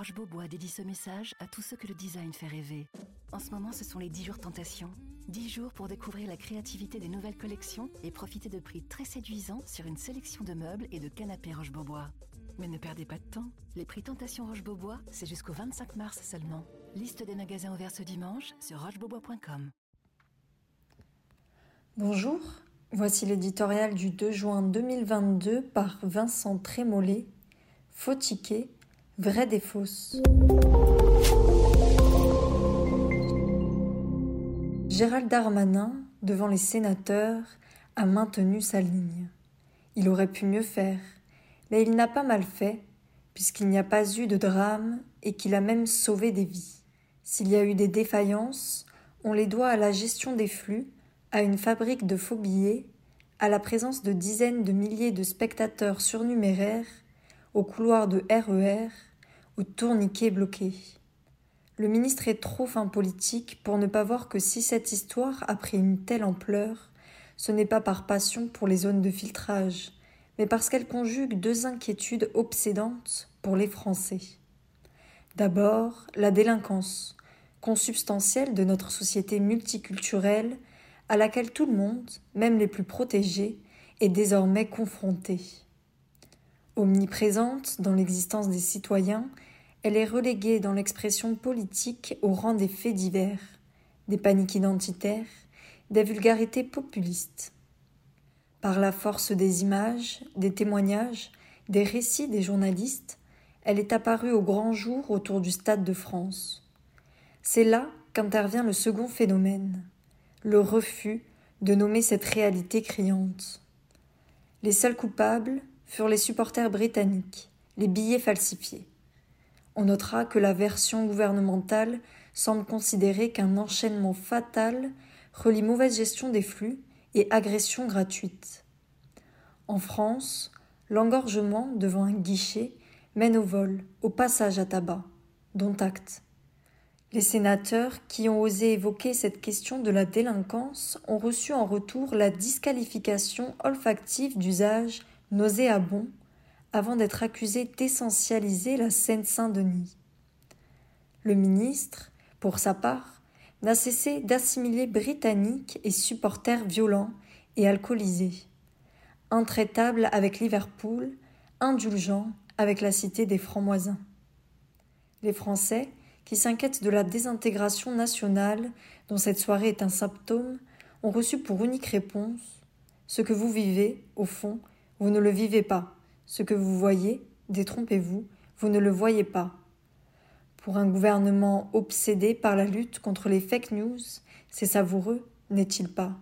Roche Beaubois dédie ce message à tous ceux que le design fait rêver. En ce moment, ce sont les 10 jours tentation. 10 jours pour découvrir la créativité des nouvelles collections et profiter de prix très séduisants sur une sélection de meubles et de canapés Roche Beaubois. Mais ne perdez pas de temps. Les prix Tentation Roche Beaubois, c'est jusqu'au 25 mars seulement. Liste des magasins ouverts ce dimanche sur rochebeaubois.com. Bonjour, voici l'éditorial du 2 juin 2022 par Vincent Trémollet, Fautiquet, Vrai des fausses. Gérald Darmanin, devant les sénateurs, a maintenu sa ligne. Il aurait pu mieux faire, mais il n'a pas mal fait, puisqu'il n'y a pas eu de drame et qu'il a même sauvé des vies. S'il y a eu des défaillances, on les doit à la gestion des flux, à une fabrique de faux billets, à la présence de dizaines de milliers de spectateurs surnuméraires, au couloir de RER, au tourniquet bloqué. Le ministre est trop fin politique pour ne pas voir que si cette histoire a pris une telle ampleur, ce n'est pas par passion pour les zones de filtrage, mais parce qu'elle conjugue deux inquiétudes obsédantes pour les Français. D'abord, la délinquance, consubstantielle de notre société multiculturelle, à laquelle tout le monde, même les plus protégés, est désormais confronté. Omniprésente dans l'existence des citoyens, elle est reléguée dans l'expression politique au rang des faits divers, des paniques identitaires, des vulgarités populistes. Par la force des images, des témoignages, des récits des journalistes, elle est apparue au grand jour autour du Stade de France. C'est là qu'intervient le second phénomène, le refus de nommer cette réalité criante. Les seuls coupables, furent les supporters britanniques, les billets falsifiés. On notera que la version gouvernementale semble considérer qu'un enchaînement fatal relie mauvaise gestion des flux et agression gratuite. En France, l'engorgement devant un guichet mène au vol, au passage à tabac, dont acte. Les sénateurs qui ont osé évoquer cette question de la délinquance ont reçu en retour la disqualification olfactive d'usage nauséabond avant d'être accusé d'essentialiser la Seine-Saint-Denis. Le ministre, pour sa part, n'a cessé d'assimiler Britanniques et supporters violents et alcoolisés, intraitable avec Liverpool, indulgent avec la cité des Francs-Moisins. Les Français, qui s'inquiètent de la désintégration nationale dont cette soirée est un symptôme, ont reçu pour unique réponse Ce que vous vivez, au fond, vous ne le vivez pas. Ce que vous voyez, détrompez-vous, vous ne le voyez pas. Pour un gouvernement obsédé par la lutte contre les fake news, c'est savoureux, n'est-il pas?